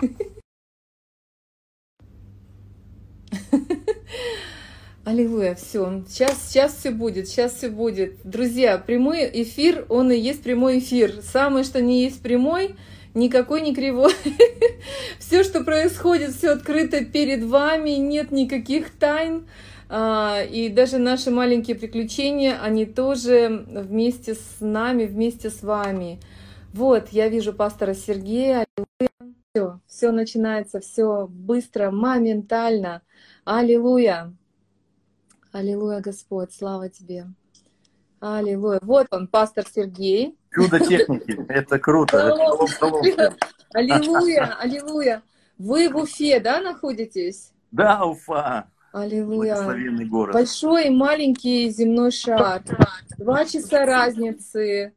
Аллилуйя, все. Сейчас, сейчас все будет, сейчас все будет. Друзья, прямой эфир, он и есть прямой эфир. Самое, что не есть прямой, никакой не кривой. Все, что происходит, все открыто перед вами, нет никаких тайн. А, и даже наши маленькие приключения, они тоже вместе с нами, вместе с вами. Вот, я вижу пастора Сергея. Все, все начинается, все быстро, моментально. Аллилуйя. Аллилуйя, Господь, слава Тебе. Аллилуйя. Вот он, пастор Сергей. Чудо техники, это круто. Аллилуйя, аллилуйя. Вы в Уфе, да, находитесь? Да, Уфа. Аллилуйя. город. Большой и маленький земной шар. Два часа разницы.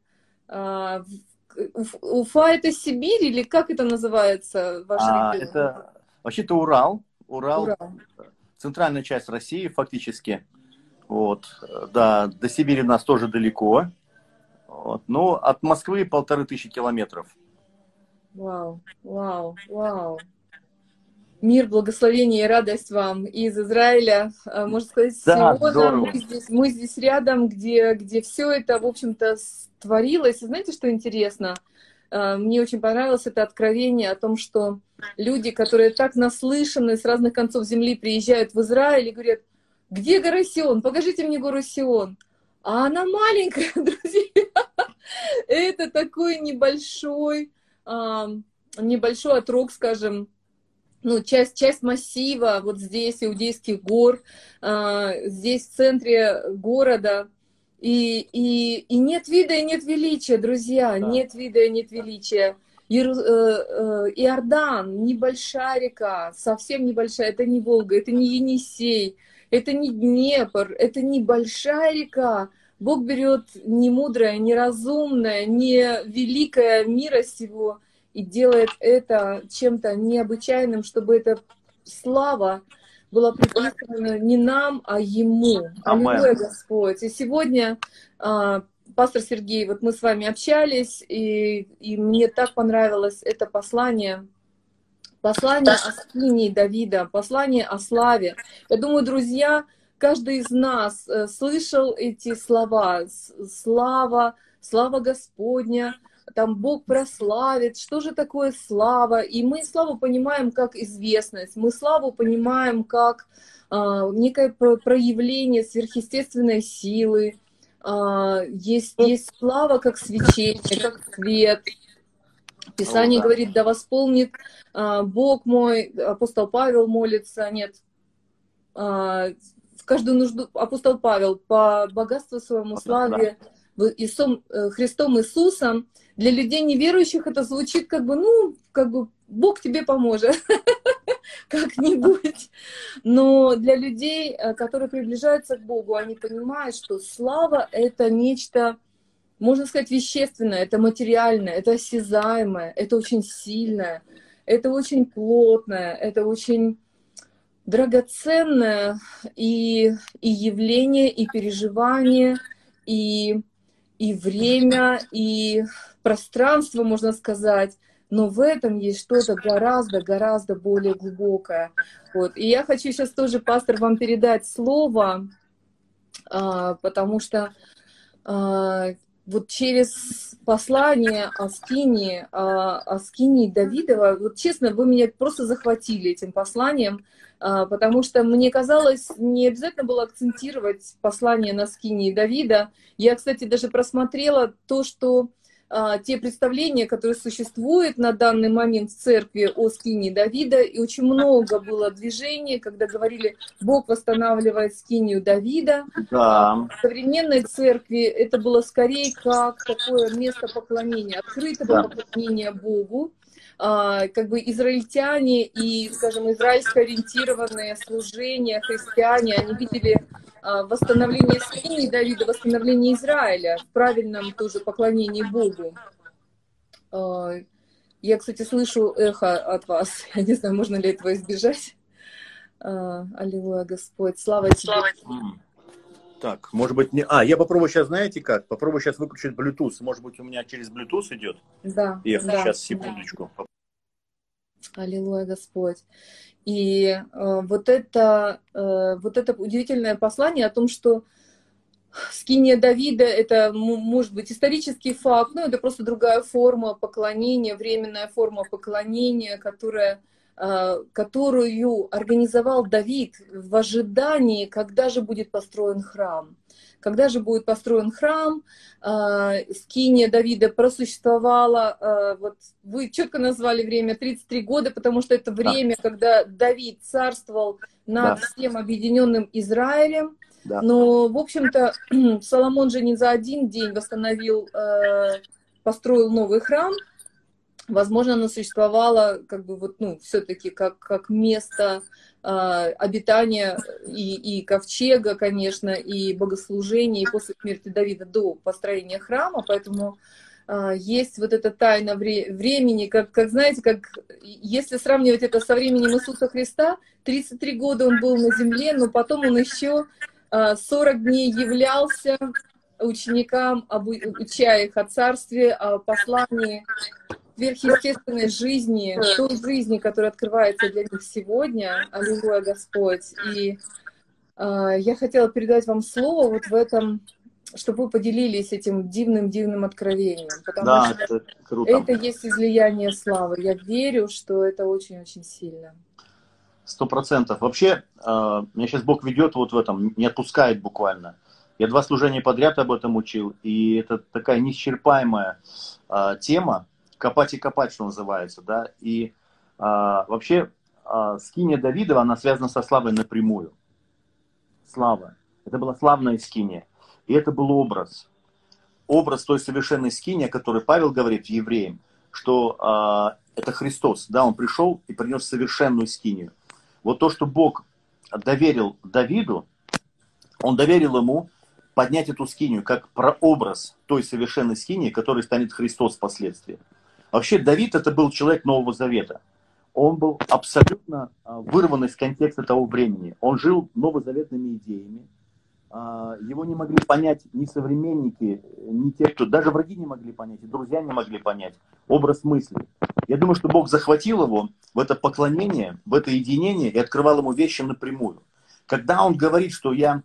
Уфа это Сибирь или как это называется? Ваш а, это вообще-то Урал. Урал. Урал центральная часть России фактически. Вот, да, до Сибири у нас тоже далеко. Вот, но от Москвы полторы тысячи километров. Вау, вау, вау. Мир, благословение и радость вам из Израиля. А, можно сказать, да, Сиона. Мы здесь, мы здесь рядом, где, где все это, в общем-то, творилось. И знаете, что интересно? А, мне очень понравилось это откровение о том, что люди, которые так наслышаны с разных концов земли, приезжают в Израиль и говорят, где гора Сион? Покажите мне гору Сион. А она маленькая, друзья. Это такой небольшой, небольшой отрог, скажем, ну, часть, часть массива, вот здесь, Иудейских гор, а, здесь в центре города. И, и, и нет вида и нет величия, друзья, да. нет вида и нет величия. Иер, э, э, Иордан, небольшая река, совсем небольшая, это не Волга, это не Енисей, это не Днепр, это небольшая река. Бог берет не мудрое, не разумное, не великое мира сего и делает это чем-то необычайным, чтобы эта слава была приписана не нам, а Ему. Аллилуйя, Господь. И сегодня а, пастор Сергей, вот мы с вами общались, и, и мне так понравилось это послание, послание о скинии Давида, послание о славе. Я думаю, друзья, каждый из нас э, слышал эти слова. Слава, слава Господня, там Бог прославит, что же такое слава? И мы славу понимаем как известность, мы славу понимаем как а, некое проявление сверхъестественной силы, а, есть, есть слава как свечение, как свет. Писание говорит, да восполнит а, Бог мой, апостол Павел молится, нет, а, в каждую нужду, апостол Павел, по богатству своему славе, Иисусом, э, Христом Иисусом, для людей неверующих это звучит как бы, ну, как бы Бог тебе поможет как-нибудь. Но для людей, э, которые приближаются к Богу, они понимают, что слава — это нечто, можно сказать, вещественное, это материальное, это осязаемое, это очень сильное, это очень плотное, это очень драгоценное и, и явление, и переживание, и, и время, и пространство, можно сказать, но в этом есть что-то гораздо-гораздо более глубокое. Вот. И я хочу сейчас тоже, пастор, вам передать слово, а, потому что а, вот через послание о, о Скине Давидова, вот честно, вы меня просто захватили этим посланием, а, потому что мне казалось, не обязательно было акцентировать послание на Скине Давида. Я, кстати, даже просмотрела то, что а, те представления, которые существуют на данный момент в церкви о скине Давида, и очень много было движений, когда говорили, Бог восстанавливает скинию Давида. Да. В современной церкви это было скорее как такое место поклонения, открытого да. поклонения Богу. А, как бы израильтяне и, скажем, израильско ориентированные служения, христиане, они видели восстановление семьи Давида, восстановление Израиля в правильном тоже поклонении Богу. А, я, кстати, слышу эхо от вас. Я не знаю, можно ли этого избежать. А, аллилуйя, Господь. Слава тебе. Слава тебе. Так, может быть, не... А, я попробую сейчас, знаете как? Попробую сейчас выключить Bluetooth. Может быть, у меня через Bluetooth идет? Да. Я да, сейчас, секундочку. Да. Аллилуйя, Господь. И э, вот, это, э, вот это удивительное послание о том, что скиния Давида — это, может быть, исторический факт, но это просто другая форма поклонения, временная форма поклонения, которая, которую организовал Давид в ожидании, когда же будет построен храм. Когда же будет построен храм, э, скиния Давида просуществовала, э, вот вы четко назвали время 33 года, потому что это время, да. когда Давид царствовал над да. всем объединенным Израилем. Да. Но, в общем-то, Соломон же не за один день восстановил, э, построил новый храм. Возможно, оно существовало как бы вот, ну, все-таки как, как место а, обитания и, и ковчега, конечно, и богослужения, и после смерти Давида до построения храма, поэтому а, есть вот эта тайна времени, как, как знаете, как если сравнивать это со временем Иисуса Христа, 33 года он был на земле, но потом он еще 40 а, дней являлся ученикам, уча их о царстве, о послании сверхъестественной жизни, той жизни, которая открывается для них сегодня. Аллилуйя, Господь. И э, я хотела передать вам слово вот в этом, чтобы вы поделились этим дивным-дивным откровением. Потому да, что это, круто. это есть излияние славы. Я верю, что это очень-очень сильно. Сто процентов. Вообще, э, меня сейчас Бог ведет вот в этом, не отпускает буквально. Я два служения подряд об этом учил, и это такая неисчерпаемая э, тема, копать и копать, что называется, да. И а, вообще а, скиния Давидова, она связана со славой напрямую. Слава. Это была славная скиния. И это был образ. Образ той совершенной скини, о которой Павел говорит евреям, что а, это Христос. Да, он пришел и принес совершенную скинию. Вот то, что Бог доверил Давиду, он доверил ему поднять эту скинию как прообраз той совершенной скинии, которой станет Христос впоследствии. Вообще Давид это был человек Нового Завета. Он был абсолютно а, вырван из контекста того времени. Он жил новозаветными идеями. А, его не могли понять ни современники, ни те, кто... Даже враги не могли понять, и друзья не могли понять образ мысли. Я думаю, что Бог захватил его в это поклонение, в это единение и открывал ему вещи напрямую. Когда он говорит, что я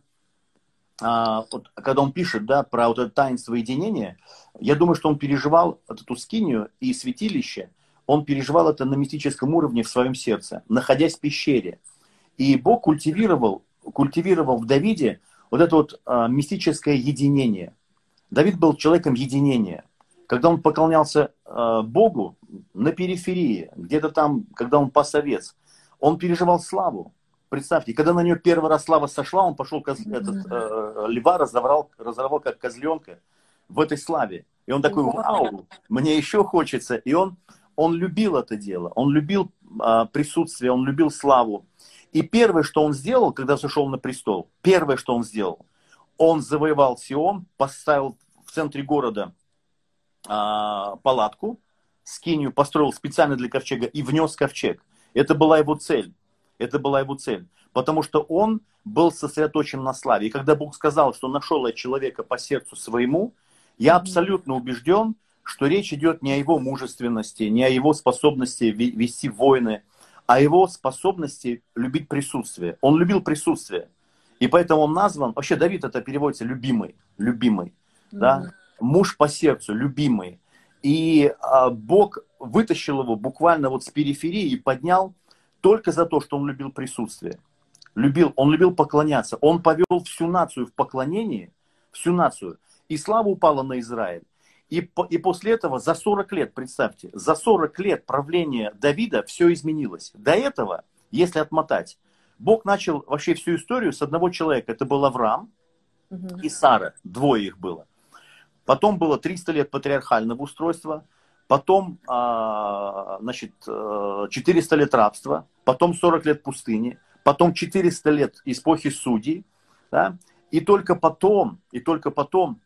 а, вот, когда он пишет да, про вот это таинство единения, я думаю, что он переживал эту скинию и святилище, он переживал это на мистическом уровне в своем сердце, находясь в пещере. И Бог культивировал, культивировал в Давиде вот это вот а, мистическое единение. Давид был человеком единения. Когда он поклонялся а, Богу на периферии, где-то там, когда он пас овец, он переживал славу. Представьте, когда на нее первый раз слава сошла, он пошел коз... mm-hmm. этот, э, льва, разорвал, разорвал как козленка в этой славе. И он такой, вау, мне еще хочется. И он, он любил это дело, он любил э, присутствие, он любил славу. И первое, что он сделал, когда сошел на престол, первое, что он сделал, он завоевал Сион, поставил в центре города э, палатку, скинию построил специально для ковчега и внес ковчег. Это была его цель. Это была его цель. Потому что он был сосредоточен на славе. И когда Бог сказал, что нашел я человека по сердцу своему, я абсолютно убежден, что речь идет не о его мужественности, не о его способности вести войны, а о его способности любить присутствие. Он любил присутствие. И поэтому он назван, вообще Давид это переводится любимый, любимый, mm-hmm. да, муж по сердцу, любимый. И а, Бог вытащил его буквально вот с периферии и поднял только за то, что он любил присутствие. Любил, он любил поклоняться. Он повел всю нацию в поклонении, всю нацию. И слава упала на Израиль. И, и после этого за 40 лет, представьте, за 40 лет правления Давида все изменилось. До этого, если отмотать, Бог начал вообще всю историю с одного человека. Это был Авраам угу. и Сара. Двое их было. Потом было 300 лет патриархального устройства – потом, а, значит, 400 э, лет рабства, потом 40 лет пустыни, потом 400 лет эпохи судей, да, и только потом, и только потом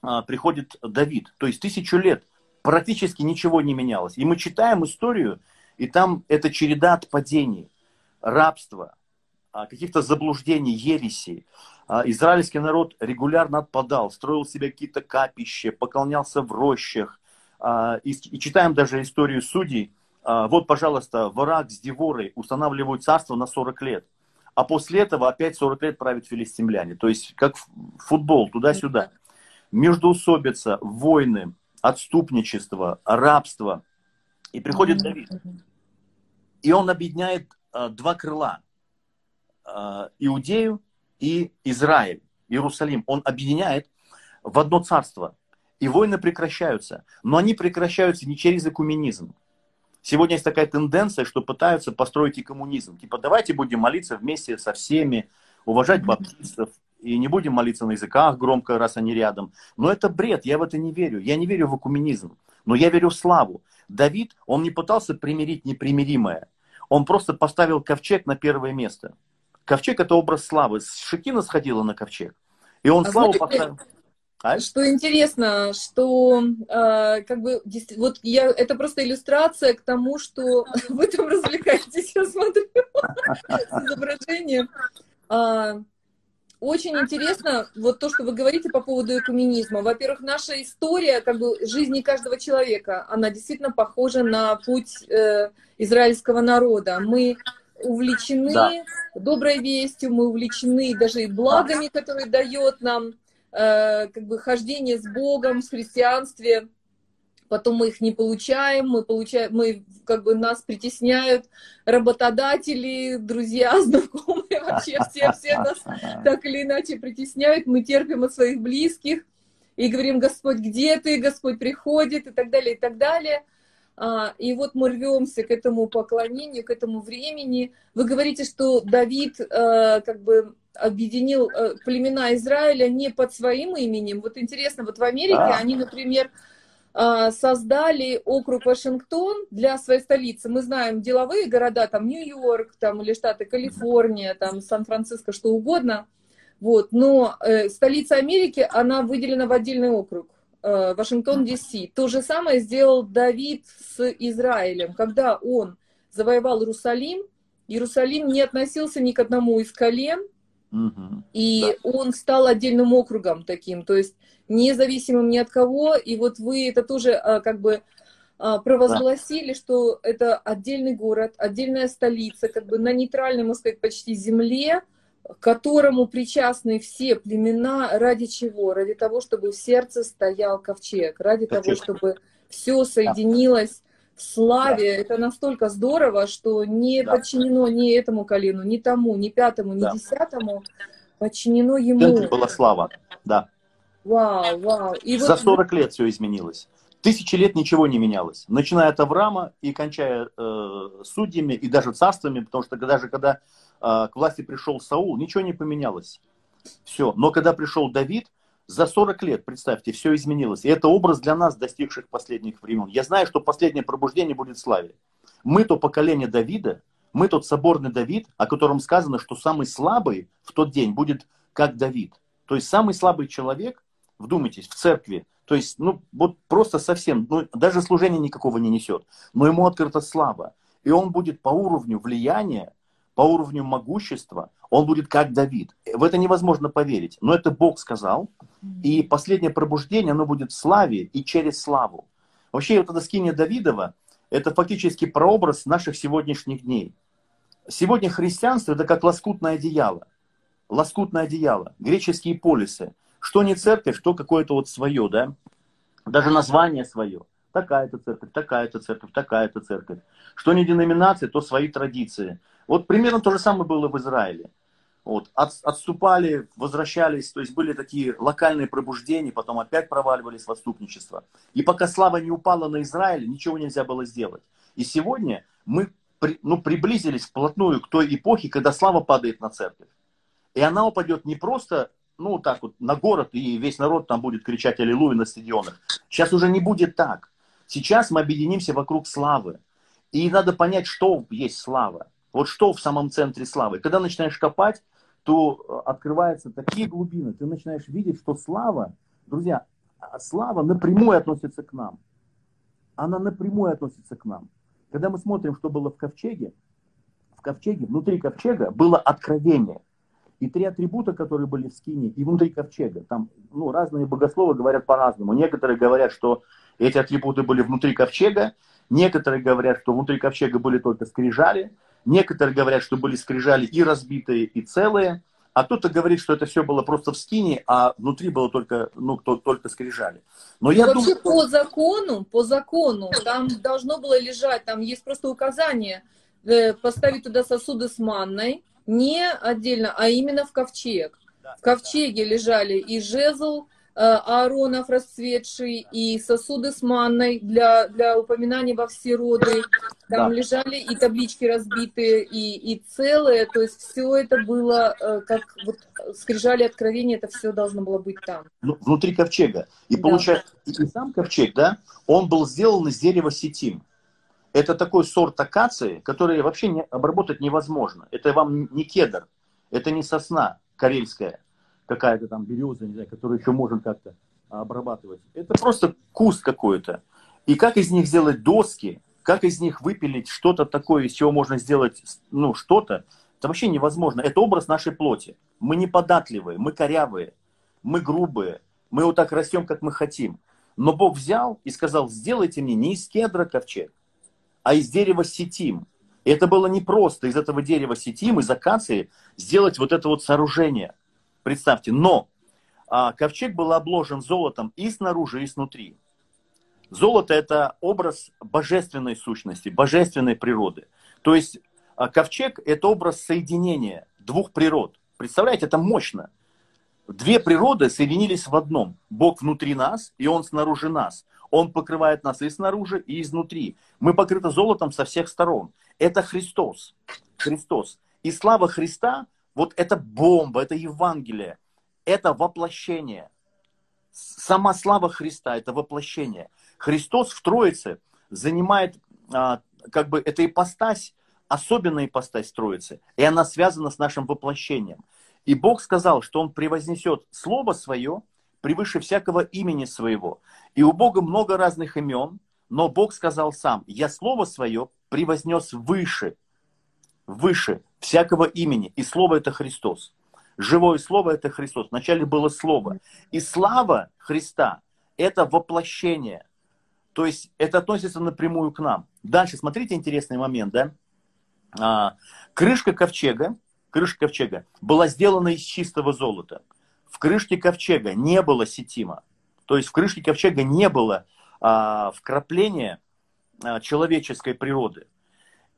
а, приходит Давид. То есть тысячу лет практически ничего не менялось. И мы читаем историю, и там это череда отпадений, рабства, а, каких-то заблуждений, ересей. Израильский народ регулярно отпадал, строил себе какие-то капища, поклонялся в рощах, и, и читаем даже историю судей, а, вот, пожалуйста, враг с Деворой устанавливают царство на 40 лет. А после этого опять 40 лет правят филистимляне. То есть, как футбол, туда-сюда. Междуусобица, войны, отступничество, рабство. И приходит Давид. И он объединяет а, два крыла. А, Иудею и Израиль, Иерусалим. Он объединяет в одно царство. И войны прекращаются. Но они прекращаются не через экуменизм. Сегодня есть такая тенденция, что пытаются построить и коммунизм. Типа, давайте будем молиться вместе со всеми, уважать баптистов, и не будем молиться на языках громко, раз они рядом. Но это бред, я в это не верю. Я не верю в экуменизм, но я верю в славу. Давид, он не пытался примирить непримиримое. Он просто поставил ковчег на первое место. Ковчег – это образ славы. Шекина сходила на ковчег. И он а славу знаете, поставил. А? Что интересно, что э, как бы вот я это просто иллюстрация к тому, что вы там развлекаетесь, я смотрю с изображением. А, очень интересно вот то, что вы говорите по поводу экуменизма. Во-первых, наша история как бы жизни каждого человека, она действительно похожа на путь э, израильского народа. Мы увлечены да. доброй вестью, мы увлечены даже и благами, которые дает нам Э, как бы хождение с Богом, с христианстве, потом мы их не получаем, мы получаем, мы как бы нас притесняют работодатели, друзья, знакомые, вообще все, все нас так или иначе притесняют, мы терпим от своих близких и говорим, Господь, где ты, Господь приходит и так далее, и так далее. А, и вот мы рвемся к этому поклонению, к этому времени. Вы говорите, что Давид э, как бы объединил э, племена Израиля не под своим именем. Вот интересно, вот в Америке а. они, например, э, создали округ Вашингтон для своей столицы. Мы знаем деловые города, там Нью-Йорк, там или штаты Калифорния, там Сан-Франциско, что угодно. Вот, но столица Америки, она выделена в отдельный округ. Э, Вашингтон, Д.С. То же самое сделал Давид с Израилем. Когда он завоевал Иерусалим, Иерусалим не относился ни к одному из колен, угу. и да. он стал отдельным округом таким, то есть независимым ни от кого. И вот вы это тоже э, как бы э, провозгласили, да. что это отдельный город, отдельная столица, как бы на нейтральной, можно сказать, почти земле, к которому причастны все племена, ради чего? Ради того, чтобы в сердце стоял ковчег, ради ковчег. того, чтобы все соединилось в славе. Да. Это настолько здорово, что не да. подчинено ни этому колену, ни тому, ни пятому, ни да. десятому, подчинено ему. Это была слава, да. Вау, вау. И За вот... 40 лет все изменилось. Тысячи лет ничего не менялось, начиная от Авраама и кончая э, судьями и даже царствами, потому что даже когда э, к власти пришел Саул, ничего не поменялось. Все. Но когда пришел Давид, за 40 лет, представьте, все изменилось. И это образ для нас, достигших последних времен. Я знаю, что последнее пробуждение будет в славе. Мы то поколение Давида, мы тот соборный Давид, о котором сказано, что самый слабый в тот день будет как Давид. То есть самый слабый человек, вдумайтесь, в церкви, то есть, ну, вот просто совсем, ну, даже служения никакого не несет, но ему открыта слава. И он будет по уровню влияния по уровню могущества, он будет как Давид. В это невозможно поверить, но это Бог сказал. И последнее пробуждение, оно будет в славе и через славу. Вообще, вот эта скиния Давидова, это фактически прообраз наших сегодняшних дней. Сегодня христианство это как лоскутное одеяло. Лоскутное одеяло, греческие полисы. Что не церковь, что какое-то вот свое, да? Даже название свое. Такая-то церковь, такая-то церковь, такая-то церковь. Что не деноминация, то свои традиции. Вот примерно то же самое было в Израиле. Вот, от, отступали, возвращались, то есть были такие локальные пробуждения, потом опять проваливались в отступничество. И пока слава не упала на Израиль, ничего нельзя было сделать. И сегодня мы при, ну, приблизились вплотную к той эпохе, когда слава падает на церковь. И она упадет не просто, ну, так вот, на город, и весь народ там будет кричать «Аллилуйя» на стадионах. Сейчас уже не будет так. Сейчас мы объединимся вокруг славы. И надо понять, что есть слава. Вот что в самом центре славы. Когда начинаешь копать, то э, открываются такие глубины. Ты начинаешь видеть, что слава, друзья, а слава напрямую относится к нам. Она напрямую относится к нам. Когда мы смотрим, что было в ковчеге, в ковчеге, внутри ковчега было откровение. И три атрибута, которые были в скине, и внутри ковчега. Там ну, разные богословы говорят по-разному. Некоторые говорят, что эти атрибуты были внутри ковчега, Некоторые говорят, что внутри ковчега были только скрижали. Некоторые говорят, что были скрижали и разбитые, и целые. А кто-то говорит, что это все было просто в скине, а внутри было только, ну, только скрижали. Но я вообще думаю, по закону, по закону, там должно было лежать, там есть просто указание, э, поставить туда сосуды с манной, не отдельно, а именно в ковчег. В ковчеге лежали и жезл, Э, Ааронов расцветший, и сосуды с манной для, для упоминания во все роды. Там да. лежали и таблички разбитые, и, и целые. То есть все это было, э, как вот скрижали откровения, это все должно было быть там. Ну, внутри ковчега. И да. получается, и сам ковчег, да, он был сделан из дерева сетим. Это такой сорт акации, который вообще не, обработать невозможно. Это вам не кедр, это не сосна карельская какая-то там береза, не знаю, которую еще можно как-то обрабатывать. Это просто куст какой-то. И как из них сделать доски, как из них выпилить что-то такое, из чего можно сделать, ну, что-то, это вообще невозможно. Это образ нашей плоти. Мы неподатливые, мы корявые, мы грубые, мы вот так растем, как мы хотим. Но Бог взял и сказал, сделайте мне не из кедра ковчег, а из дерева сетим. И это было непросто из этого дерева сетим, из акации, сделать вот это вот сооружение – Представьте, но а, ковчег был обложен золотом и снаружи, и снутри. Золото – это образ божественной сущности, божественной природы. То есть а, ковчег – это образ соединения двух природ. Представляете, это мощно. Две природы соединились в одном. Бог внутри нас, и Он снаружи нас. Он покрывает нас и снаружи, и изнутри. Мы покрыты золотом со всех сторон. Это Христос. Христос. И слава Христа вот это бомба, это Евангелие, это воплощение. Сама слава Христа – это воплощение. Христос в Троице занимает, а, как бы, это ипостась, особенная ипостась Троицы, и она связана с нашим воплощением. И Бог сказал, что Он превознесет Слово Свое превыше всякого имени Своего. И у Бога много разных имен, но Бог сказал сам, я Слово Свое превознес выше, выше всякого имени. И Слово это Христос. Живое Слово это Христос. Вначале было Слово. И слава Христа это воплощение. То есть это относится напрямую к нам. Дальше, смотрите, интересный момент, да? А, крышка ковчега, крышка ковчега была сделана из чистого золота. В крышке ковчега не было сетима. То есть в крышке ковчега не было а, вкрапления а, человеческой природы.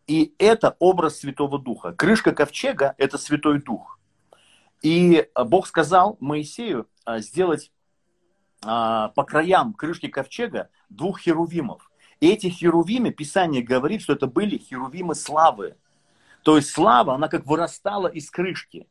И это образ Святого Духа. Крышка ковчега – это Святой Дух. И Бог сказал Моисею а, сделать а, по краям крышки ковчега двух херувимов. И эти херувимы, Писание говорит, что это были херувимы славы. То есть слава, она как вырастала из крышки.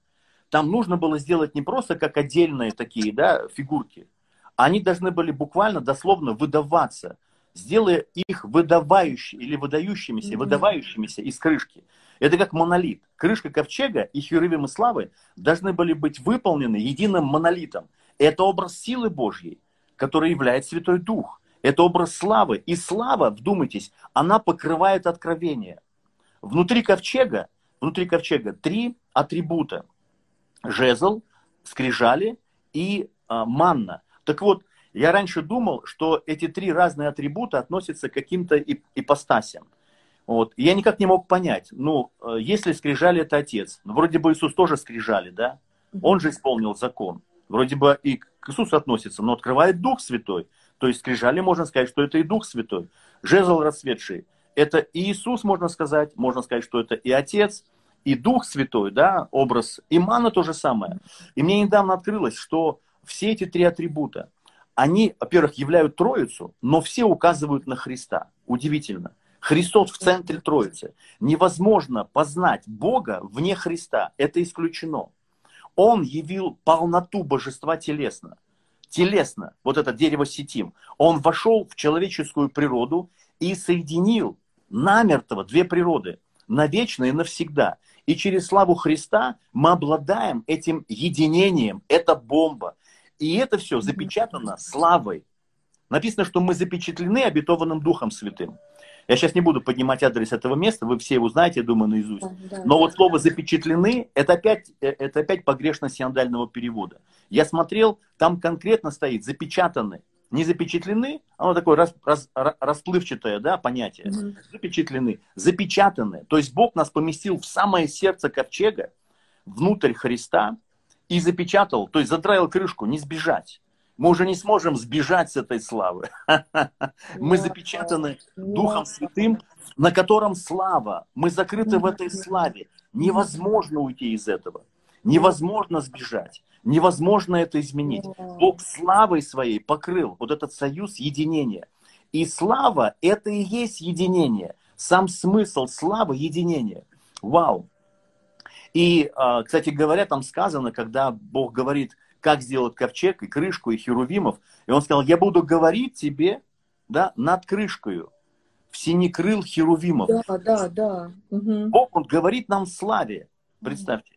Там нужно было сделать не просто как отдельные такие да, фигурки. Они должны были буквально, дословно выдаваться сделая их выдавающими или выдающимися, mm-hmm. выдавающимися из крышки. Это как монолит. Крышка ковчега и херувимы славы должны были быть выполнены единым монолитом. Это образ силы Божьей, который является Святой Дух. Это образ славы. И слава, вдумайтесь, она покрывает откровение. Внутри ковчега, внутри ковчега три атрибута. Жезл, скрижали и а, манна. Так вот, я раньше думал, что эти три разные атрибута относятся к каким-то ипостасям. Вот. я никак не мог понять, ну, э, если скрижали это отец, ну, вроде бы Иисус тоже скрижали, да? Он же исполнил закон. Вроде бы и к Иисусу относится, но открывает Дух Святой. То есть скрижали, можно сказать, что это и Дух Святой. Жезл расцветший. Это и Иисус, можно сказать. Можно сказать, что это и Отец, и Дух Святой, да, образ. И мана то же самое. И мне недавно открылось, что все эти три атрибута, они, во-первых, являют Троицу, но все указывают на Христа. Удивительно. Христос в центре Троицы. Невозможно познать Бога вне Христа. Это исключено. Он явил полноту божества телесно. Телесно, вот это дерево сетим. Он вошел в человеческую природу и соединил намертво две природы, навечно и навсегда. И через славу Христа мы обладаем этим единением. Это бомба. И это все запечатано славой. Написано, что мы запечатлены обетованным Духом Святым. Я сейчас не буду поднимать адрес этого места, вы все его знаете, я думаю, наизусть. Но вот слово «запечатлены» это опять, э, это опять погрешность синодального перевода. Я смотрел, там конкретно стоит «запечатаны». Не запечатлены, оно такое рас, рас, расплывчатое да, понятие, mm-hmm. запечатлены, запечатаны. То есть Бог нас поместил в самое сердце ковчега, внутрь Христа, и запечатал, то есть задраил крышку, не сбежать. Мы уже не сможем сбежать с этой славы. Мы запечатаны Духом Святым, на котором слава. Мы закрыты в этой славе. Невозможно уйти из этого. Невозможно сбежать. Невозможно это изменить. Бог славой своей покрыл вот этот союз единения. И слава – это и есть единение. Сам смысл славы – единение. Вау! И, а, кстати говоря, там сказано, когда Бог говорит, как сделать ковчег и крышку и херувимов, и он сказал, я буду говорить тебе да, над крышкою, в синекрыл херувимов. Да, да, да. Угу. Бог, он говорит нам в славе, представьте.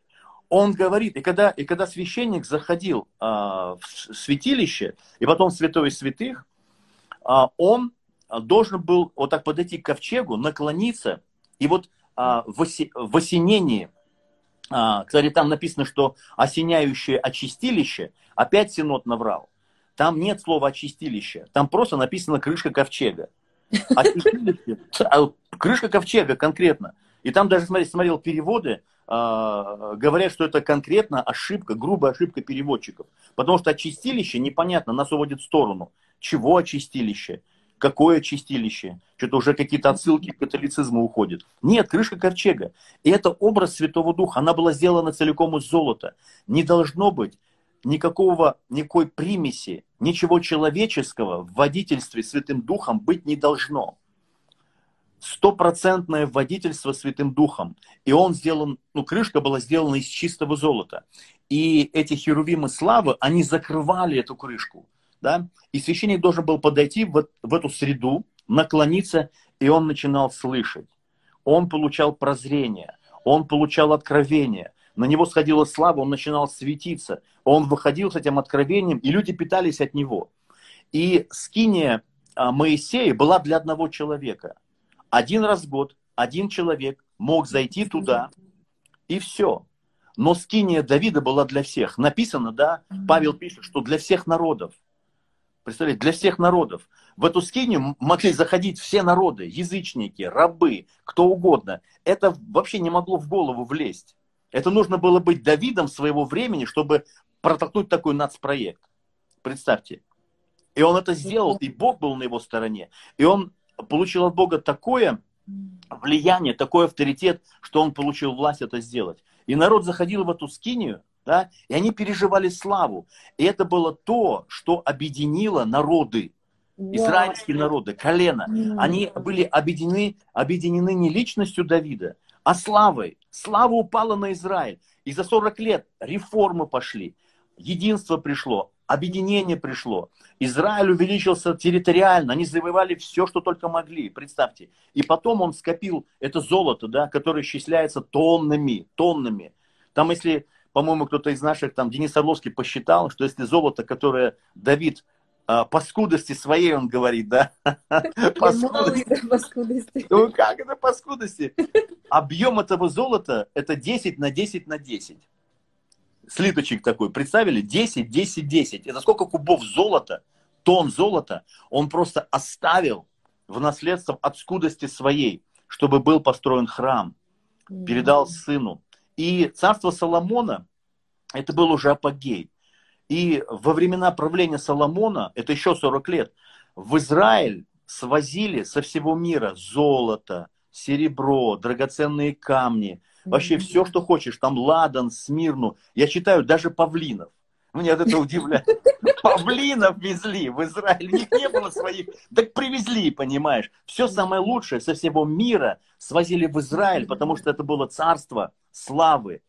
Он говорит, и когда, и когда священник заходил а, в святилище, и потом в святой святых, а, он должен был вот так подойти к ковчегу, наклониться, и вот а, в, оси, в осенении а, кстати, там написано, что осеняющее очистилище, опять Синод наврал. Там нет слова очистилище, там просто написано крышка ковчега. А, крышка ковчега конкретно. И там даже, смотри, смотрел переводы, говорят, что это конкретно ошибка, грубая ошибка переводчиков. Потому что очистилище непонятно, нас уводит в сторону. Чего очистилище? какое чистилище, что-то уже какие-то отсылки к католицизму уходят. Нет, крышка ковчега. И это образ Святого Духа. Она была сделана целиком из золота. Не должно быть никакого, никакой примеси, ничего человеческого в водительстве Святым Духом быть не должно. Стопроцентное водительство Святым Духом. И он сделан, ну, крышка была сделана из чистого золота. И эти херувимы славы, они закрывали эту крышку да, и священник должен был подойти в, в эту среду, наклониться, и он начинал слышать. Он получал прозрение, он получал откровение, на него сходила слава, он начинал светиться, он выходил с этим откровением, и люди питались от него. И скиния а, Моисея была для одного человека. Один раз в год один человек мог зайти туда, и все. Но скиния Давида была для всех. Написано, да, Павел пишет, что для всех народов. Представляете, для всех народов. В эту скинию могли заходить все народы, язычники, рабы, кто угодно. Это вообще не могло в голову влезть. Это нужно было быть Давидом своего времени, чтобы протолкнуть такой нацпроект. Представьте. И он это сделал, и Бог был на его стороне. И он получил от Бога такое влияние, такой авторитет, что он получил власть это сделать. И народ заходил в эту скинию, да? И они переживали славу. И это было то, что объединило народы, израильские народы, колено. Они были объединены, объединены не личностью Давида, а славой. Слава упала на Израиль. И за 40 лет реформы пошли, единство пришло, объединение пришло. Израиль увеличился территориально, они завоевали все, что только могли, представьте. И потом он скопил это золото, да, которое исчисляется тоннами, тоннами. Там если по-моему, кто-то из наших, там, Денис Орловский посчитал, что если золото, которое Давид а, по скудости своей, он говорит, да? По скудости. Ну как это по скудости? Объем этого золота это 10 на 10 на 10. Слиточек такой, представили? 10, 10, 10. Это сколько кубов золота, тон золота он просто оставил в наследство от скудости своей, чтобы был построен храм. Передал сыну. И царство Соломона, это был уже апогей. И во времена правления Соломона, это еще 40 лет, в Израиль свозили со всего мира золото, серебро, драгоценные камни, вообще все, что хочешь, там ладан, смирну. Я читаю даже павлинов. Меня это удивляет. Павлинов везли в Израиль. У них не было своих. Так привезли, понимаешь. Все самое лучшее со всего мира свозили в Израиль, потому что это было царство славы.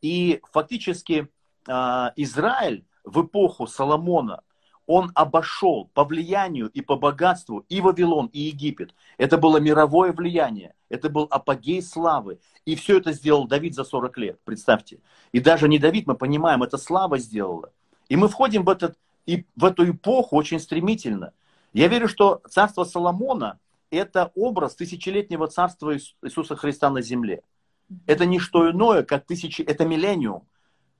И фактически а, Израиль в эпоху Соломона, он обошел по влиянию и по богатству и Вавилон, и Египет. Это было мировое влияние, это был апогей славы. И все это сделал Давид за 40 лет, представьте. И даже не Давид, мы понимаем, это слава сделала. И мы входим в, этот, и в эту эпоху очень стремительно. Я верю, что царство Соломона – это образ тысячелетнего царства Иисуса Христа на земле. Это не что иное, как тысячи, это миллениум.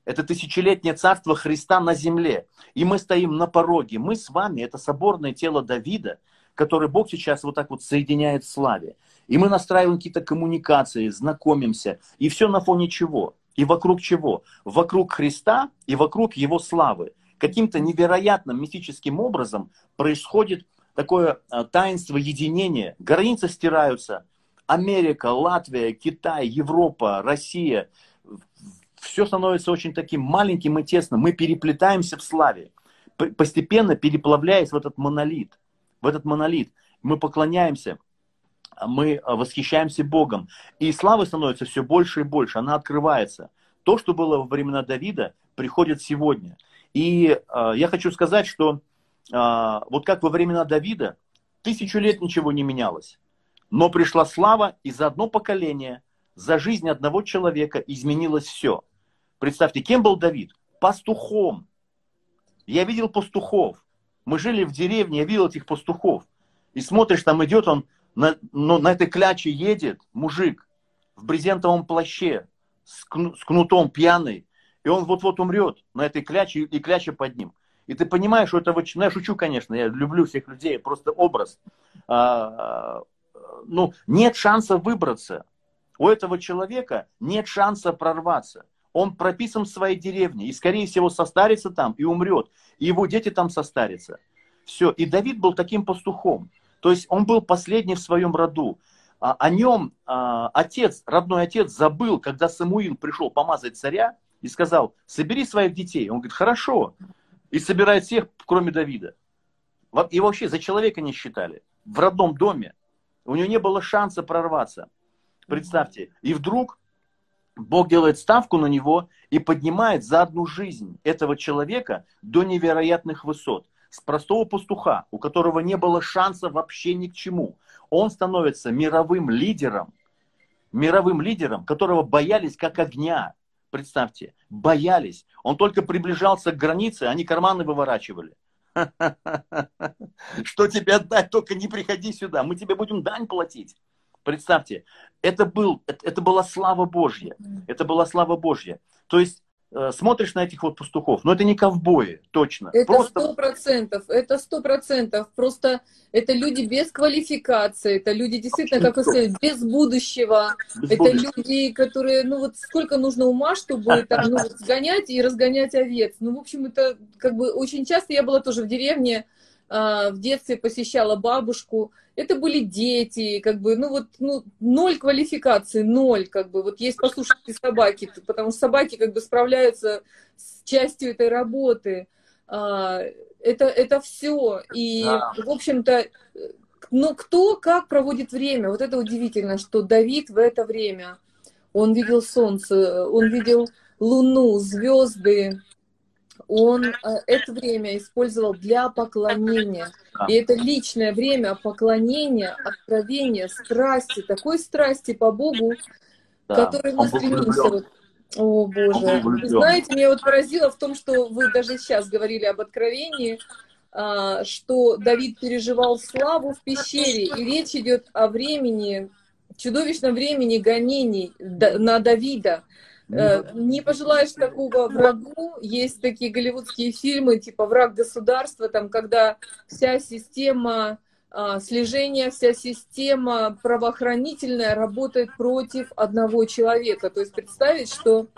Это тысячелетнее царство Христа на земле. И мы стоим на пороге. Мы с вами, это соборное тело Давида, которое Бог сейчас вот так вот соединяет в славе. И мы настраиваем какие-то коммуникации, знакомимся. И все на фоне чего? И вокруг чего? Вокруг Христа и вокруг Его славы. Каким-то невероятным мистическим образом происходит такое а, таинство единения. Границы стираются. Америка, Латвия, Китай, Европа, Россия. Все становится очень таким маленьким и тесным. Мы переплетаемся в славе. Постепенно переплавляясь в этот монолит. В этот монолит. Мы поклоняемся мы а, восхищаемся Богом. И слава становится все больше и больше, она открывается. То, что было во времена Давида, приходит сегодня. И э, я хочу сказать, что э, вот как во времена Давида, тысячу лет ничего не менялось. Но пришла слава, и за одно поколение, за жизнь одного человека изменилось все. Представьте, кем был Давид? Пастухом. Я видел пастухов. Мы жили в деревне, я видел этих пастухов. И смотришь, там идет он на, ну, на этой кляче едет мужик в брезентовом плаще, с, кну, с кнутом пьяный, и он вот-вот умрет на этой кляче, и кляча под ним. И ты понимаешь, что это, ну я шучу, конечно, я люблю всех людей, просто образ. А, ну, нет шанса выбраться. У этого человека нет шанса прорваться. Он прописан в своей деревне и, скорее всего, состарится там и умрет. И его дети там состарятся. Все. И Давид был таким пастухом. То есть он был последний в своем роду. А, о нем а, отец, родной отец забыл, когда Самуил пришел помазать царя и сказал, собери своих детей. Он говорит, хорошо. И собирает всех, кроме Давида. И вообще за человека не считали. В родном доме. У него не было шанса прорваться. Представьте. И вдруг Бог делает ставку на него и поднимает за одну жизнь этого человека до невероятных высот с простого пастуха, у которого не было шанса вообще ни к чему, он становится мировым лидером, мировым лидером, которого боялись как огня. Представьте, боялись. Он только приближался к границе, они карманы выворачивали. Что тебе отдать, только не приходи сюда, мы тебе будем дань платить. Представьте, это, был, это, это была слава Божья. Это была слава Божья. То есть Э, смотришь на этих вот пастухов, но это не ковбои, точно. Это сто процентов, это сто процентов. Просто это люди без квалификации, это люди действительно, как вы сказали, без будущего. Без это будущего. люди, которые, ну вот сколько нужно ума, чтобы там, ну, вот, сгонять и разгонять овец. Ну, в общем, это как бы очень часто, я была тоже в деревне, в детстве посещала бабушку, это были дети, как бы, ну вот, ну, ноль квалификации, ноль, как бы, вот есть послушайте собаки, потому что собаки как бы справляются с частью этой работы, а, это, это все, и, в общем-то, ну, кто как проводит время, вот это удивительно, что Давид в это время, он видел солнце, он видел луну, звезды, он э, это время использовал для поклонения. И это личное время поклонения, откровения, страсти, такой страсти по Богу, да. которой мы стремимся. О, Боже. Вы знаете, меня вот поразило в том, что вы даже сейчас говорили об откровении, а, что Давид переживал славу в пещере, и речь идет о времени, чудовищном времени гонений на Давида. Э, не пожелаешь такого врагу. Есть такие голливудские фильмы, типа «Враг государства», там, когда вся система а, слежения, вся система правоохранительная работает против одного человека. То есть представить, что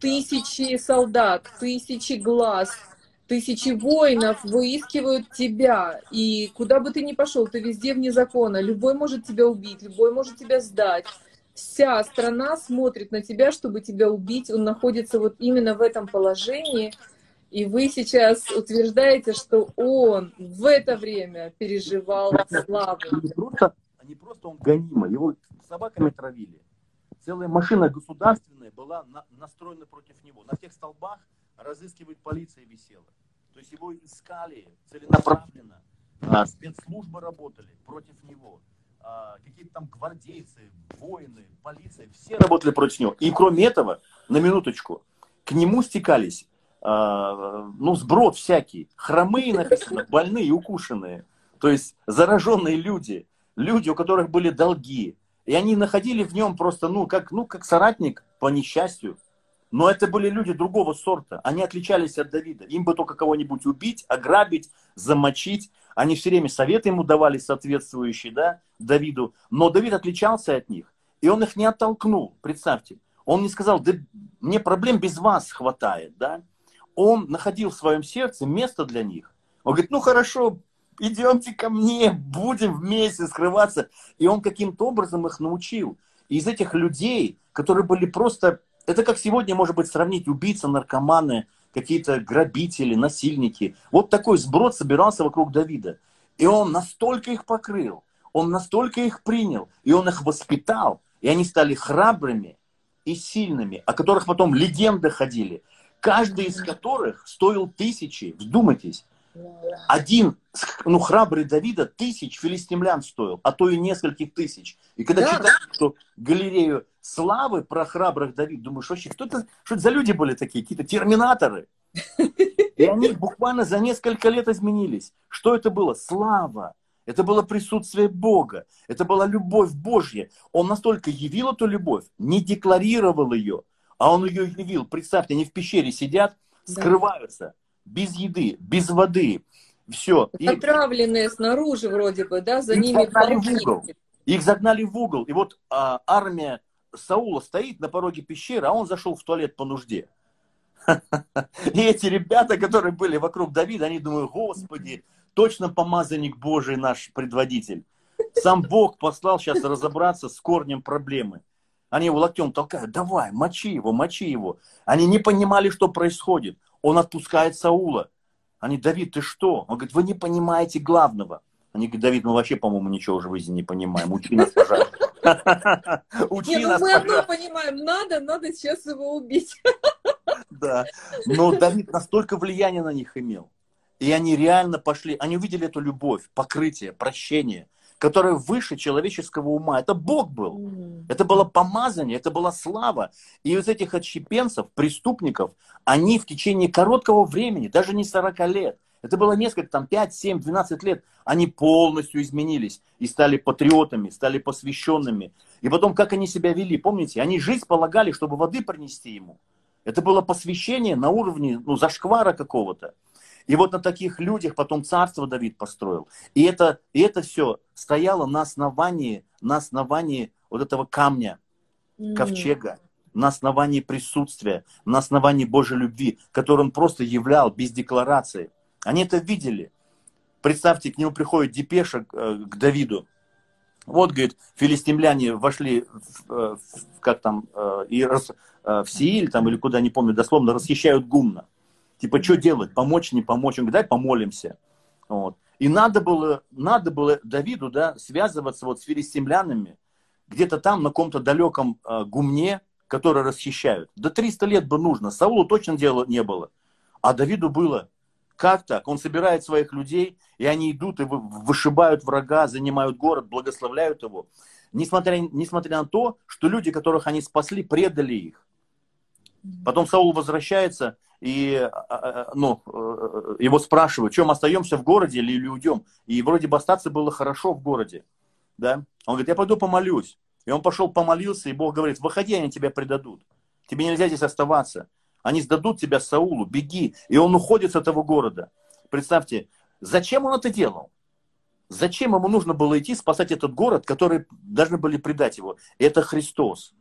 тысячи солдат, тысячи глаз, тысячи воинов выискивают тебя. И куда бы ты ни пошел, ты везде вне закона. Любой может тебя убить, любой может тебя сдать вся страна смотрит на тебя, чтобы тебя убить. Он находится вот именно в этом положении. И вы сейчас утверждаете, что он в это время переживал славу. Не просто, не просто он гонимый, его собаками травили. Целая машина государственная была на, настроена против него. На тех столбах разыскивает полиция висела. То есть его искали целенаправленно. А спецслужбы работали против него. А, какие-то там гвардейцы, воины, полиция, все работали против него. И кроме этого, на минуточку, к нему стекались, а, ну, сброд всякий, хромые написано, больные, укушенные, то есть зараженные люди, люди, у которых были долги. И они находили в нем просто, ну, как, ну, как соратник по несчастью. Но это были люди другого сорта. Они отличались от Давида. Им бы только кого-нибудь убить, ограбить, замочить. Они все время советы ему давали соответствующие да, Давиду. Но Давид отличался от них. И он их не оттолкнул, представьте. Он не сказал, да мне проблем без вас хватает. Да? Он находил в своем сердце место для них. Он говорит, ну хорошо, идемте ко мне, будем вместе скрываться. И он каким-то образом их научил. И из этих людей, которые были просто... Это как сегодня, может быть, сравнить убийцы, наркоманы, какие-то грабители, насильники. Вот такой сброд собирался вокруг Давида. И он настолько их покрыл, он настолько их принял, и он их воспитал, и они стали храбрыми и сильными, о которых потом легенды ходили, каждый из которых стоил тысячи, вдумайтесь, один, ну, храбрый Давида тысяч филистимлян стоил, а то и нескольких тысяч. И когда да. читаешь что галерею славы про храбрых Давид, думаешь, вообще, кто это, что это за люди были такие, какие-то терминаторы. И они буквально за несколько лет изменились. Что это было? Слава. Это было присутствие Бога. Это была любовь Божья. Он настолько явил эту любовь, не декларировал ее, а он ее явил. Представьте, они в пещере сидят, скрываются без еды, без воды. Все. Отравленные и... снаружи вроде бы, да, за их ними загнали в угол. Их загнали в угол. И вот а, армия Саула стоит на пороге пещеры, а он зашел в туалет по нужде. И эти ребята, которые были вокруг Давида, они думают, Господи, точно помазанник Божий наш предводитель. Сам Бог послал сейчас разобраться с корнем проблемы. Они его локтем толкают, давай, мочи его, мочи его. Они не понимали, что происходит. Он отпускает Саула. Они, Давид, ты что? Он говорит, вы не понимаете главного. Они говорят, Давид, мы вообще, по-моему, ничего уже в жизни не понимаем. Учи нас, пожалуйста. Учи ну нас, мы одно понимаем, надо, надо сейчас его убить. Да, но Давид настолько влияние на них имел. И они реально пошли, они увидели эту любовь, покрытие, прощение которая выше человеческого ума. Это Бог был. Это было помазание, это была слава. И из этих отщепенцев, преступников, они в течение короткого времени, даже не 40 лет, это было несколько, там, 5, 7, 12 лет, они полностью изменились и стали патриотами, стали посвященными. И потом, как они себя вели, помните, они жизнь полагали, чтобы воды принести ему. Это было посвящение на уровне, ну, зашквара какого-то. И вот на таких людях потом царство Давид построил. И это, и это все стояло на основании, на основании вот этого камня, ковчега, на основании присутствия, на основании Божьей любви, который он просто являл без декларации. Они это видели. Представьте, к нему приходит депеша э, к Давиду. Вот, говорит, филистимляне вошли, в, э, в, как там, э, и в Сииль, там, или куда, не помню, дословно, расхищают гумна. Типа, что делать? Помочь, не помочь? Он говорит, дай помолимся. Вот. И надо было, надо было Давиду да, связываться вот с филистимлянами, где-то там на каком-то далеком э, гумне, который расхищают. До 300 лет бы нужно. Саулу точно дела не было. А Давиду было. Как так? Он собирает своих людей, и они идут и вышибают врага, занимают город, благословляют его. Несмотря, несмотря на то, что люди, которых они спасли, предали их. Потом Саул возвращается, и а, а, а, ну, э, его спрашивают, чем остаемся в городе или уйдем. И вроде бы остаться было хорошо в городе. Да? Он говорит, я пойду помолюсь. И он пошел помолился, и Бог говорит, выходи, они тебя предадут. Тебе нельзя здесь оставаться. Они сдадут тебя Саулу, беги. И он уходит с этого города. Представьте, зачем он это делал? Зачем ему нужно было идти спасать этот город, который должны были предать его? Это Христос.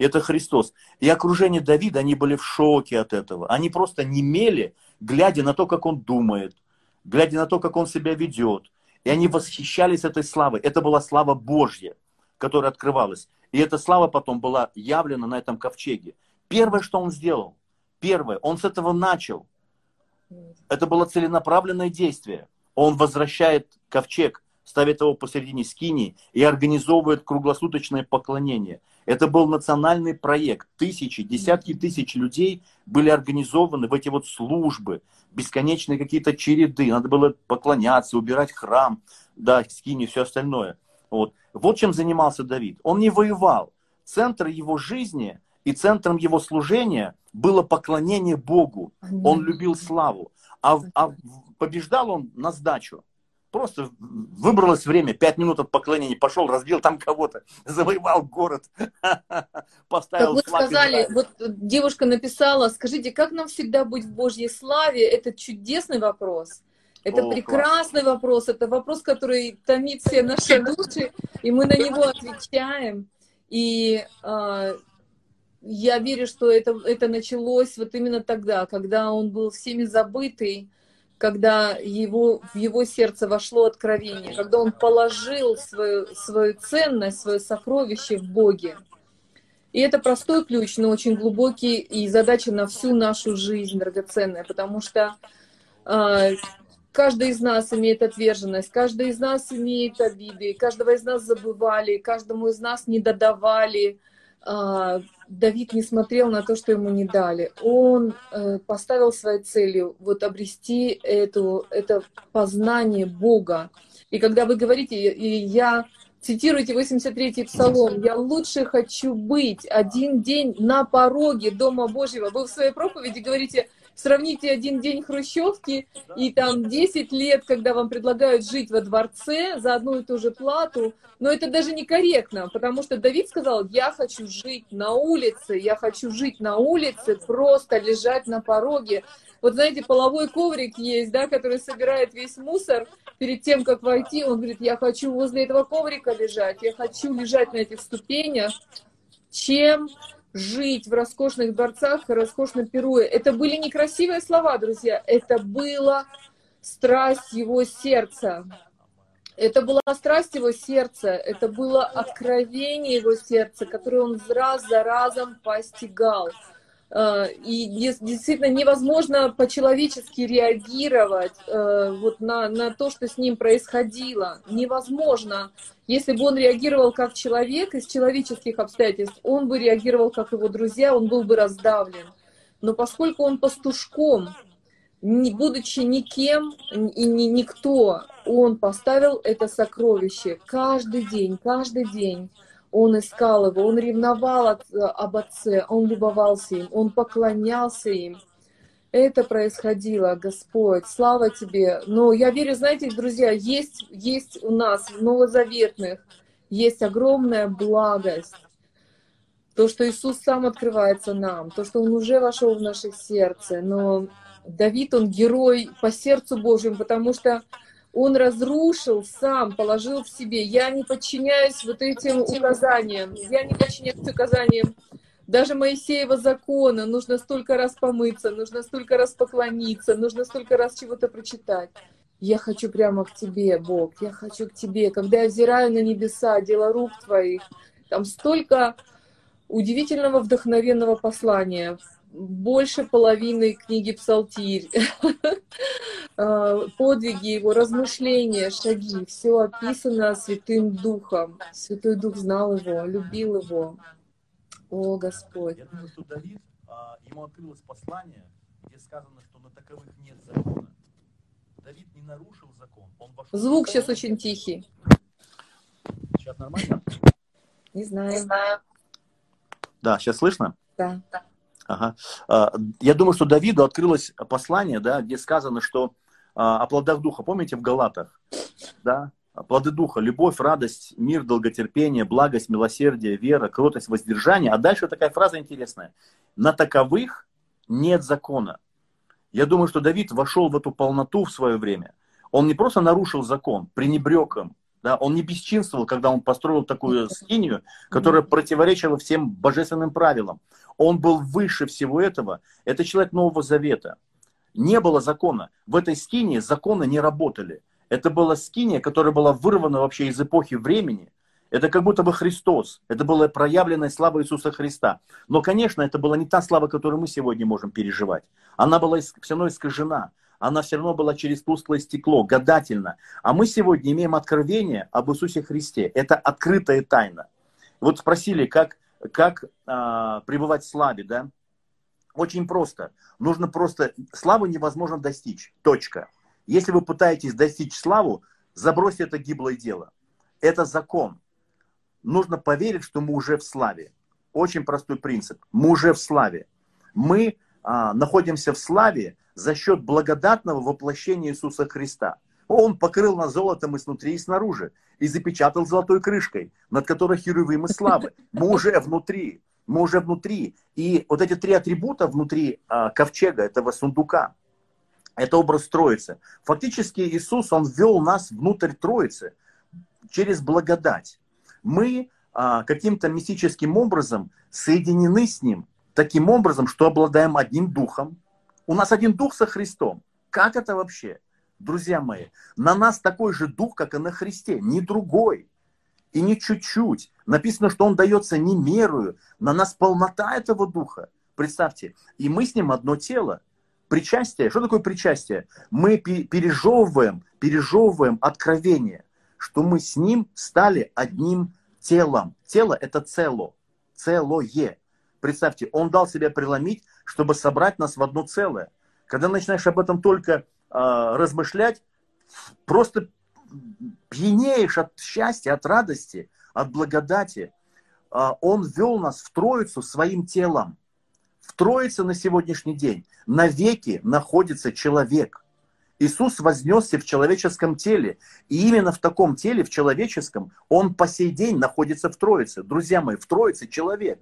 Это Христос. И окружение Давида, они были в шоке от этого. Они просто немели, глядя на то, как он думает, глядя на то, как он себя ведет. И они восхищались этой славой. Это была слава Божья, которая открывалась. И эта слава потом была явлена на этом ковчеге. Первое, что он сделал, первое, он с этого начал. Это было целенаправленное действие. Он возвращает ковчег, ставит его посередине скини и организовывает круглосуточное поклонение. Это был национальный проект. Тысячи, десятки тысяч людей были организованы в эти вот службы, бесконечные какие-то череды. Надо было поклоняться, убирать храм, да, скини, все остальное. Вот. вот чем занимался Давид. Он не воевал. Центр его жизни и центром его служения было поклонение Богу. Он любил славу. А, а побеждал он на сдачу. Просто выбралось время, пять минут от поклонения, пошел, разбил там кого-то, завоевал город. поставил Как вы сказали, вот девушка написала, скажите, как нам всегда быть в Божьей славе? Это чудесный вопрос. Это О, прекрасный класс. вопрос, это вопрос, который томит все наши души, и мы на него отвечаем. И э, я верю, что это, это началось вот именно тогда, когда он был всеми забытый, когда его, в его сердце вошло откровение, когда он положил свою, свою ценность, свое сокровище в Боге. И это простой ключ, но очень глубокий, и задача на всю нашу жизнь драгоценная, потому что э, каждый из нас имеет отверженность, каждый из нас имеет обиды, каждого из нас забывали, каждому из нас не додавали, а, Давид не смотрел на то, что ему не дали. Он э, поставил своей целью вот обрести эту, это познание Бога. И когда вы говорите, и я цитируете 83-й псалом, «Я лучше хочу быть один день на пороге Дома Божьего». Вы в своей проповеди говорите, Сравните один день хрущевки и там 10 лет, когда вам предлагают жить во дворце за одну и ту же плату. Но это даже некорректно, потому что Давид сказал, я хочу жить на улице, я хочу жить на улице, просто лежать на пороге. Вот знаете, половой коврик есть, да, который собирает весь мусор перед тем, как войти. Он говорит, я хочу возле этого коврика лежать, я хочу лежать на этих ступенях, чем жить в роскошных дворцах и роскошно пируя. Это были некрасивые слова, друзья, это была страсть его сердца. Это была страсть его сердца, это было откровение его сердца, которое он раз за разом постигал. Э, и действительно невозможно по-человечески реагировать э, вот на, на то, что с ним происходило. Невозможно. Если бы он реагировал как человек из человеческих обстоятельств, он бы реагировал как его друзья, он был бы раздавлен. Но поскольку он пастушком, не будучи никем и ни, никто, он поставил это сокровище каждый день, каждый день он искал его, он ревновал от, э, об отце, он любовался им, он поклонялся им. Это происходило, Господь, слава Тебе. Но я верю, знаете, друзья, есть, есть у нас в новозаветных, есть огромная благость. То, что Иисус сам открывается нам, то, что Он уже вошел в наше сердце. Но Давид, он герой по сердцу Божьему, потому что он разрушил сам, положил в себе. Я не подчиняюсь вот этим указаниям. Я не подчиняюсь указаниям даже Моисеева закона. Нужно столько раз помыться, нужно столько раз поклониться, нужно столько раз чего-то прочитать. Я хочу прямо к Тебе, Бог, я хочу к Тебе. Когда я взираю на небеса, дело рук Твоих, там столько удивительного вдохновенного послания больше половины книги Псалтирь, а, подвиги его, размышления, шаги, все описано Святым Духом. Святой Дух знал его, любил его. О, Господь. Я думаю, что Давид, а, ему открылось послание, где сказано, что на таковых нет закона. Давид не нарушил закон. Он вошел Звук сейчас очень тихий. Сейчас нормально? Не знаю. Не знаю. Да, сейчас слышно? Да. Ага. А, я думаю, что Давиду открылось послание, да, где сказано, что а, о плодах духа, помните в Галатах, да, плоды духа, любовь, радость, мир, долготерпение, благость, милосердие, вера, кротость, воздержание. А дальше такая фраза интересная. На таковых нет закона. Я думаю, что Давид вошел в эту полноту в свое время. Он не просто нарушил закон, пренебрег им, да, он не бесчинствовал, когда он построил такую скинию, которая противоречила всем божественным правилам. Он был выше всего этого. Это человек Нового Завета. Не было закона. В этой скинии законы не работали. Это была скиния, которая была вырвана вообще из эпохи времени. Это как будто бы Христос. Это была проявленная слава Иисуса Христа. Но, конечно, это была не та слава, которую мы сегодня можем переживать. Она была все равно искажена она все равно была через тусклое стекло, гадательно. А мы сегодня имеем откровение об Иисусе Христе. Это открытая тайна. Вот спросили, как, как а, пребывать в славе, да? Очень просто. Нужно просто... Славу невозможно достичь. Точка. Если вы пытаетесь достичь славу, забросьте это гиблое дело. Это закон. Нужно поверить, что мы уже в славе. Очень простой принцип. Мы уже в славе. Мы а, находимся в славе за счет благодатного воплощения Иисуса Христа. Он покрыл нас золотом и снутри, и снаружи, и запечатал золотой крышкой, над которой херувимы славы. Мы уже внутри. Мы уже внутри. И вот эти три атрибута внутри а, ковчега, этого сундука, это образ Троицы. Фактически Иисус, Он ввел нас внутрь Троицы через благодать. Мы а, каким-то мистическим образом соединены с Ним таким образом, что обладаем одним духом. У нас один дух со Христом. Как это вообще? Друзья мои, на нас такой же дух, как и на Христе, не другой. И не чуть-чуть. Написано, что он дается не мерую. На нас полнота этого духа. Представьте. И мы с ним одно тело. Причастие. Что такое причастие? Мы пережевываем, пережевываем откровение, что мы с ним стали одним телом. Тело – это цело. Целое. Представьте, он дал себя преломить, чтобы собрать нас в одно целое. Когда начинаешь об этом только э, размышлять, просто пьянеешь от счастья, от радости, от благодати. Э, он вел нас в Троицу своим телом. В Троице на сегодняшний день навеки находится человек – Иисус вознесся в человеческом теле. И именно в таком теле, в человеческом, Он по сей день находится в Троице. Друзья мои, в Троице человек.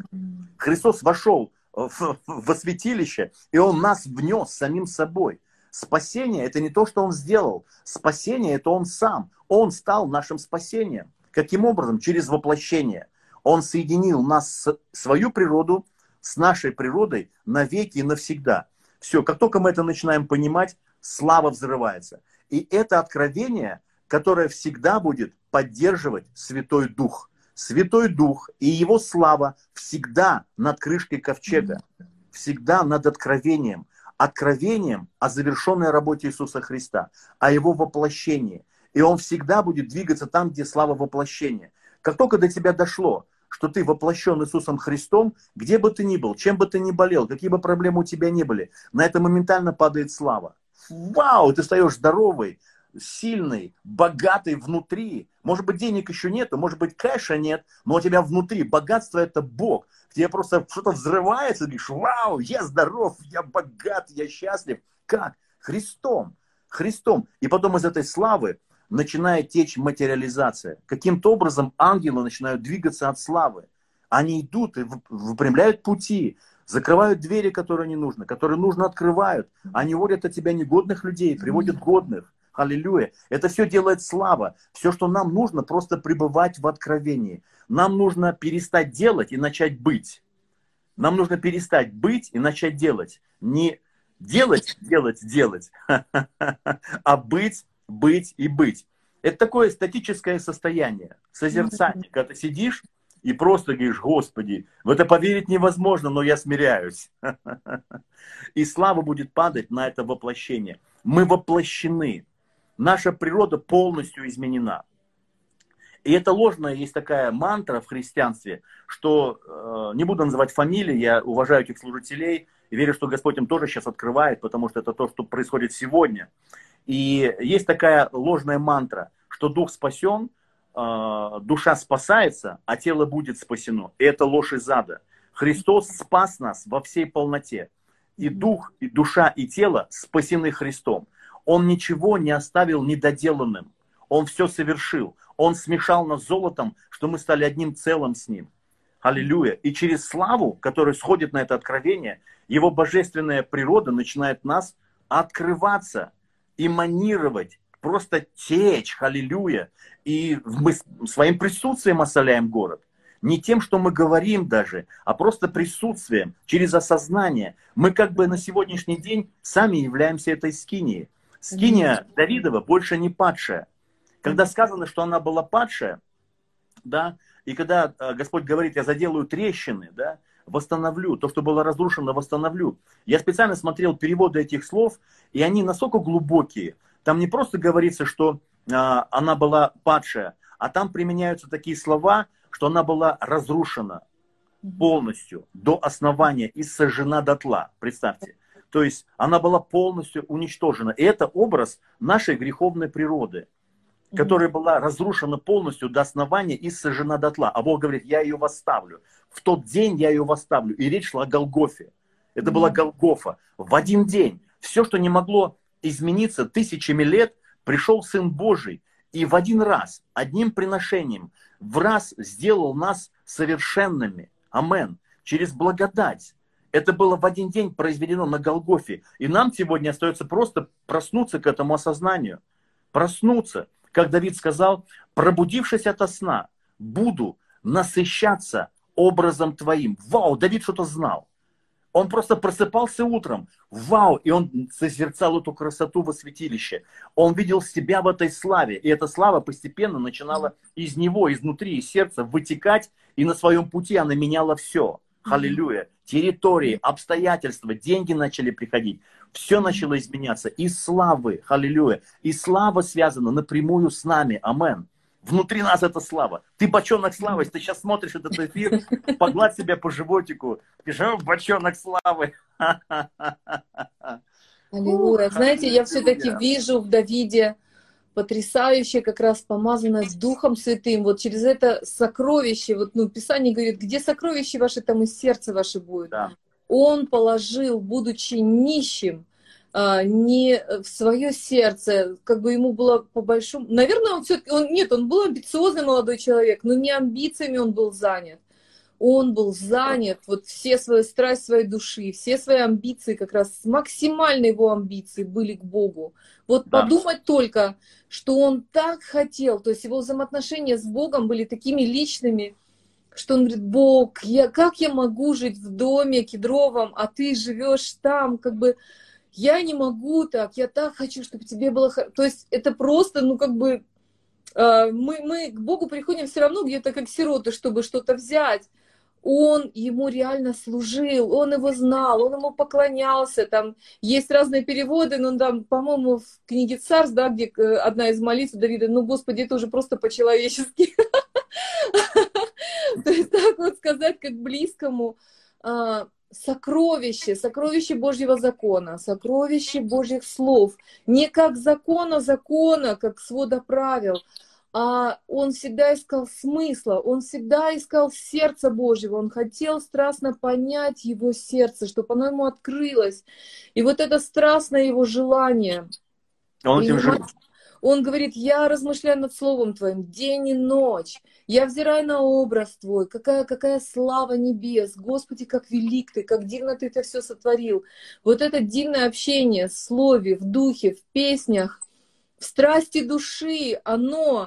Христос вошел в, в святилище, и Он нас внес самим собой. Спасение – это не то, что Он сделал. Спасение – это Он сам. Он стал нашим спасением. Каким образом? Через воплощение. Он соединил нас, свою природу, с нашей природой навеки и навсегда. Все, как только мы это начинаем понимать, слава взрывается. И это откровение, которое всегда будет поддерживать Святой Дух. Святой Дух и Его слава всегда над крышкой ковчега, всегда над откровением. Откровением о завершенной работе Иисуса Христа, о Его воплощении. И Он всегда будет двигаться там, где слава воплощения. Как только до тебя дошло, что ты воплощен Иисусом Христом, где бы ты ни был, чем бы ты ни болел, какие бы проблемы у тебя ни были, на это моментально падает слава вау, ты стаешь здоровый, сильный, богатый внутри. Может быть, денег еще нету, может быть, кэша нет, но у тебя внутри богатство это Бог. Тебе просто что-то взрывается, ты говоришь, вау, я здоров, я богат, я счастлив. Как? Христом. Христом. И потом из этой славы начинает течь материализация. Каким-то образом ангелы начинают двигаться от славы. Они идут и выпрямляют пути, закрывают двери, которые не нужны, которые нужно открывают. Они водят от тебя негодных людей, приводят годных. Аллилуйя. Это все делает слава. Все, что нам нужно, просто пребывать в откровении. Нам нужно перестать делать и начать быть. Нам нужно перестать быть и начать делать. Не делать, делать, делать, а быть, быть и быть. Это такое статическое состояние, созерцание. Когда ты сидишь и просто говоришь, Господи, в это поверить невозможно, но я смиряюсь. И слава будет падать на это воплощение. Мы воплощены. Наша природа полностью изменена. И это ложная есть такая мантра в христианстве, что, э, не буду называть фамилии, я уважаю этих служителей, и верю, что Господь им тоже сейчас открывает, потому что это то, что происходит сегодня. И есть такая ложная мантра, что дух спасен, а, душа спасается, а тело будет спасено. И это ложь из ада. Христос спас нас во всей полноте. И дух, и душа, и тело спасены Христом. Он ничего не оставил недоделанным. Он все совершил. Он смешал нас золотом, что мы стали одним целым с Ним. Аллилуйя. И через славу, которая сходит на это откровение, Его божественная природа начинает нас открываться, эманировать, просто течь, аллилуйя. И мы своим присутствием осоляем город. Не тем, что мы говорим даже, а просто присутствием, через осознание. Мы как бы на сегодняшний день сами являемся этой скинией. Скиния Давидова больше не падшая. Когда сказано, что она была падшая, да, и когда э, Господь говорит, я заделаю трещины, да, восстановлю, то, что было разрушено, восстановлю. Я специально смотрел переводы этих слов, и они настолько глубокие, там не просто говорится, что а, она была падшая, а там применяются такие слова, что она была разрушена полностью до основания и сожжена дотла. Представьте. То есть она была полностью уничтожена. И это образ нашей греховной природы, которая была разрушена полностью до основания и сожжена дотла. А Бог говорит, я ее восставлю. В тот день я ее восставлю. И речь шла о Голгофе. Это была Голгофа. В один день. Все, что не могло измениться тысячами лет, пришел Сын Божий и в один раз, одним приношением, в раз сделал нас совершенными. Амен. через благодать. Это было в один день произведено на Голгофе. И нам сегодня остается просто проснуться к этому осознанию. Проснуться. Как Давид сказал, пробудившись ото сна, буду насыщаться образом твоим. Вау, Давид что-то знал. Он просто просыпался утром. Вау! И он созерцал эту красоту во святилище. Он видел себя в этой славе. И эта слава постепенно начинала из него, изнутри, из сердца вытекать. И на своем пути она меняла все. Аллилуйя. Территории, обстоятельства, деньги начали приходить. Все начало изменяться. И славы. Аллилуйя. И слава связана напрямую с нами. Амен. Внутри нас это слава. Ты бочонок славы. Если ты сейчас смотришь этот эфир, погладь себя по животику. Пиши, бочонок славы. Аллилуйя. Знаете, я все-таки вижу в Давиде потрясающее, как раз помазанное Духом Святым. Вот через это сокровище, вот, ну, Писание говорит, где сокровище ваше, там и сердце ваше будет. Да. Он положил, будучи нищим, а, не в свое сердце, как бы ему было по большому... Наверное, он все-таки... Он, нет, он был амбициозный молодой человек, но не амбициями он был занят. Он был занят, вот все свои страсть своей души, все свои амбиции, как раз максимальные его амбиции были к Богу. Вот да. подумать только, что он так хотел, то есть его взаимоотношения с Богом были такими личными, что он говорит, Бог, я, как я могу жить в доме кедровом, а ты живешь там, как бы я не могу так, я так хочу, чтобы тебе было хорошо. То есть это просто, ну, как бы, э, мы, мы к Богу приходим все равно где-то как сироты, чтобы что-то взять. Он ему реально служил, он его знал, он ему поклонялся. Там есть разные переводы, но там, по-моему, в книге Царств, да, где э, одна из молитв Давида, ну, Господи, это уже просто по-человечески. То есть так вот сказать, как близкому а, сокровище, сокровище Божьего закона, сокровище Божьих слов, не как закона закона, как свода правил, он всегда искал смысла, он всегда искал сердца Божьего, он хотел страстно понять его сердце, чтобы оно ему открылось. И вот это страстное его желание. Он этим жил. Он говорит, я размышляю над Словом Твоим день и ночь. Я взираю на образ Твой. Какая, какая слава небес. Господи, как велик Ты, как дивно Ты это все сотворил. Вот это дивное общение в Слове, в Духе, в песнях, в страсти души, оно...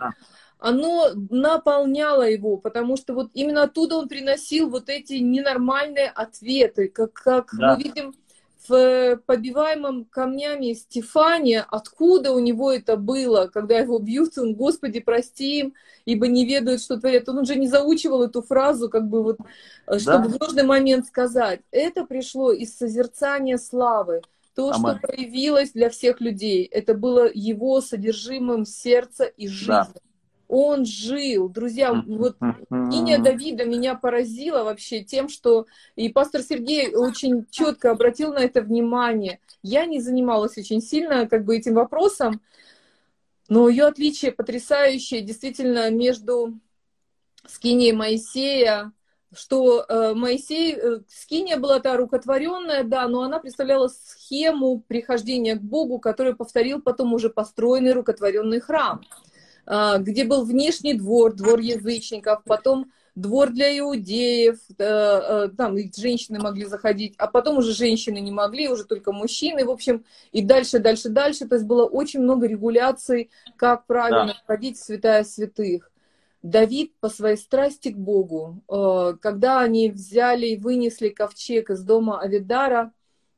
оно наполняло его, потому что вот именно оттуда он приносил вот эти ненормальные ответы, как, как да. мы видим в побиваемом камнями Стефане, откуда у него это было, когда его бьют, он, Господи, прости им, ибо не ведают, что творят. Он уже не заучивал эту фразу, как бы вот, э, чтобы да. в нужный момент сказать. Это пришло из созерцания славы. То, Аман. что проявилось для всех людей, это было его содержимым сердца и жизни. Да он жил. Друзья, вот Иния Давида меня поразила вообще тем, что и пастор Сергей очень четко обратил на это внимание. Я не занималась очень сильно как бы этим вопросом, но ее отличие потрясающее действительно между скинией Моисея, что э, Моисей, э, скиния была та рукотворенная, да, но она представляла схему прихождения к Богу, который повторил потом уже построенный рукотворенный храм. А, где был внешний двор, двор язычников, потом двор для иудеев, э, э, там женщины могли заходить, а потом уже женщины не могли, уже только мужчины, в общем, и дальше, дальше, дальше. То есть было очень много регуляций, как правильно да. входить в святая святых. Давид по своей страсти к Богу, э, когда они взяли и вынесли ковчег из дома Авидара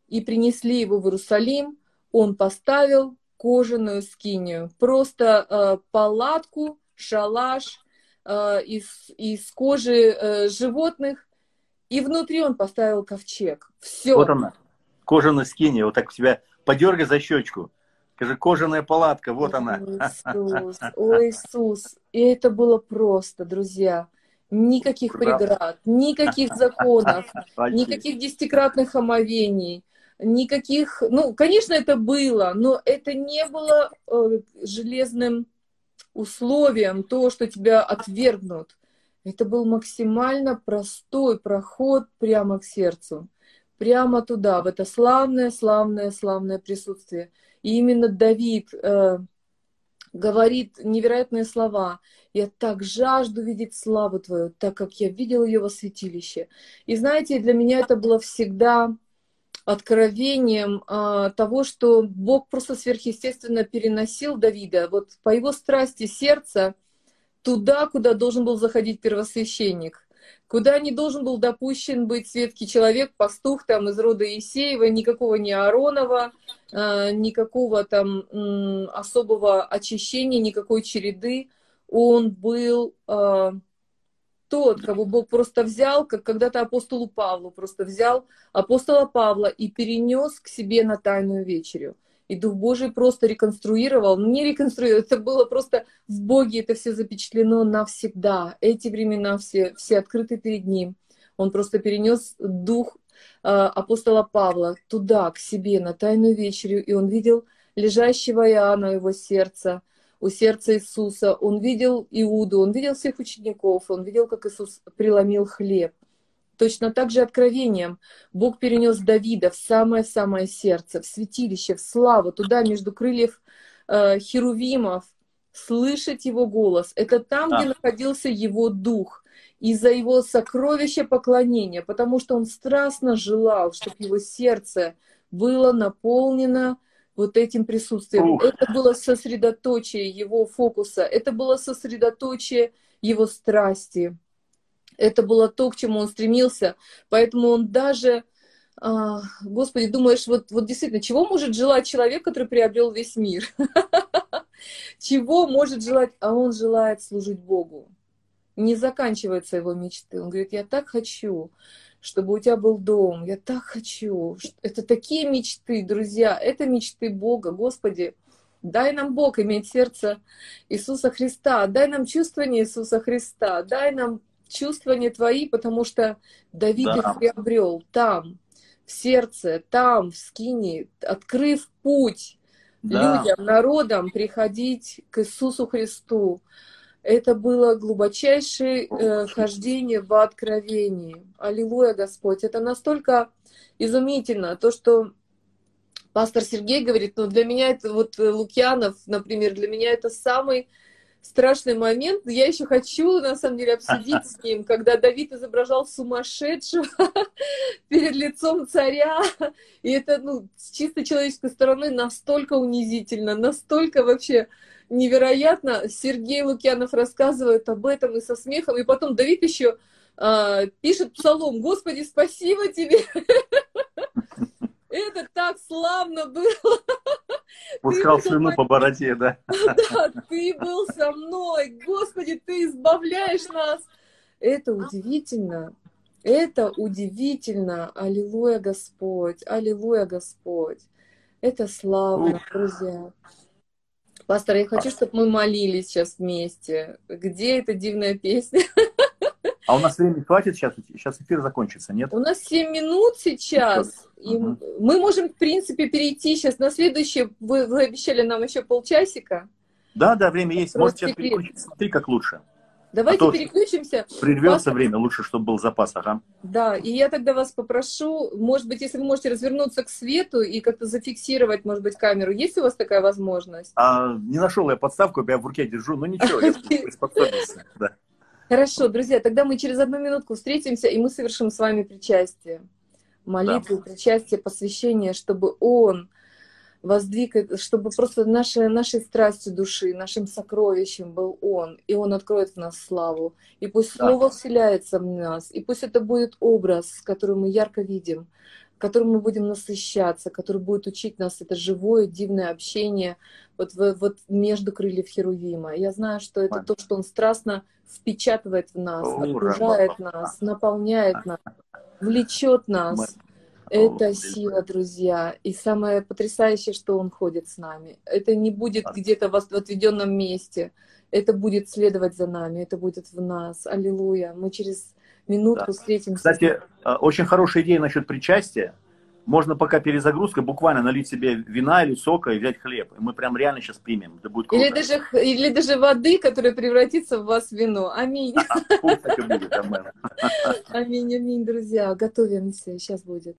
и принесли его в Иерусалим, он поставил кожаную скинию, просто э, палатку, шалаш э, из, из кожи животных, и внутри он поставил ковчег. Все. Вот она, кожаная скиния, вот так у тебя подергай за щечку. Скажи, кожаная палатка, вот она. Иисус, о Иисус. И это было просто, друзья. Никаких преград, никаких законов, никаких десятикратных омовений никаких, ну, конечно, это было, но это не было э, железным условием то, что тебя отвергнут. Это был максимально простой проход прямо к сердцу, прямо туда, в это славное, славное, славное присутствие. И именно Давид, э, говорит невероятные слова. Я так жажду видеть славу Твою, так как я видел ее во святилище. И знаете, для меня это было всегда откровением а, того, что Бог просто сверхъестественно переносил Давида вот по его страсти сердца туда, куда должен был заходить первосвященник, куда не должен был допущен быть светский человек, пастух там из рода Исеева, никакого не Аронова, а, никакого там особого очищения, никакой череды. Он был а, тот, кого Бог просто взял, как когда-то апостолу Павлу просто взял апостола Павла и перенес к себе на тайную вечерю. И Дух Божий просто реконструировал, не реконструировал, это было просто в Боге, это все запечатлено навсегда. Эти времена все, все открыты перед Ним. Он просто перенес Дух э, апостола Павла туда, к себе, на тайную вечерю, и он видел лежащего Иоанна его сердца, у сердца Иисуса. Он видел Иуду, он видел всех учеников, он видел, как Иисус преломил хлеб. Точно так же откровением Бог перенес Давида в самое-самое сердце, в святилище, в славу, туда между крыльев э, херувимов, слышать его голос. Это там, где находился его дух, из-за его сокровища поклонения, потому что он страстно желал, чтобы его сердце было наполнено вот этим присутствием. Ух. Это было сосредоточие его фокуса, это было сосредоточие его страсти. Это было то, к чему он стремился. Поэтому он даже, а, Господи, думаешь, вот, вот действительно, чего может желать человек, который приобрел весь мир? Чего может желать? А он желает служить Богу. Не заканчиваются его мечты. Он говорит, я так хочу, чтобы у тебя был дом. Я так хочу. Это такие мечты, друзья. Это мечты Бога. Господи, дай нам Бог иметь сердце Иисуса Христа. Дай нам чувствование Иисуса Христа. Дай нам чувствования Твои, потому что Давид да. их приобрел там, в сердце, там, в скине, открыв путь да. людям, народам приходить к Иисусу Христу это было глубочайшее э, хождение в откровении. Аллилуйя, Господь. Это настолько изумительно, то, что пастор Сергей говорит, ну для меня это вот э, Лукьянов, например, для меня это самый страшный момент. Я еще хочу, на самом деле, обсудить с ним, когда Давид изображал сумасшедшего перед лицом царя. И это, ну, с чисто человеческой стороны настолько унизительно, настолько вообще невероятно. Сергей Лукьянов рассказывает об этом и со смехом. И потом Давид еще э, пишет псалом «Господи, спасибо тебе!» Это так славно было. Пускал слюну по бороде, да? Да, ты был со мной. Господи, ты избавляешь нас. Это удивительно. Это удивительно. Аллилуйя, Господь. Аллилуйя, Господь. Это славно, друзья. Пастор, я хочу, чтобы мы молились сейчас вместе. Где эта дивная песня? А у нас времени хватит сейчас? Сейчас эфир закончится, нет? У нас 7 минут сейчас. И угу. мы можем, в принципе, перейти сейчас на следующее. Вы, вы обещали нам еще полчасика. Да, да, время есть. Можете сейчас переключиться. Смотри, как лучше. Давайте а переключимся. Прервется Пастор... время, лучше, чтобы был запас, ага. Да, и я тогда вас попрошу, может быть, если вы можете развернуться к свету и как-то зафиксировать, может быть, камеру. Есть у вас такая возможность? А, не нашел я подставку, я в руке держу, но ничего, я приспособился. Хорошо, друзья, тогда мы через одну минутку встретимся, и мы совершим с вами причастие. Молитву, да. причастие, посвящение, чтобы Он воздвиг, чтобы просто нашей, нашей страстью души, нашим сокровищем был Он, и Он откроет в нас славу. И пусть да. Слово вселяется в нас, и пусть это будет образ, который мы ярко видим, которым мы будем насыщаться, который будет учить нас это живое, дивное общение вот, вот между крыльев Херувима. Я знаю, что это то, что Он страстно впечатывает в нас, окружает нас, наполняет нас, влечет нас. Это сила, друзья. И самое потрясающее, что Он ходит с нами. Это не будет где-то в отведенном месте. Это будет следовать за нами. Это будет в нас. Аллилуйя. Мы через минутку да. встретимся. Кстати, э, очень хорошая идея насчет причастия. Можно пока перезагрузка буквально налить себе вина или сока и взять хлеб. И мы прям реально сейчас примем. Это будет круто. Или даже, или даже воды, которая превратится в вас в вино. Аминь. Аминь, аминь, друзья. Готовимся. Сейчас будет.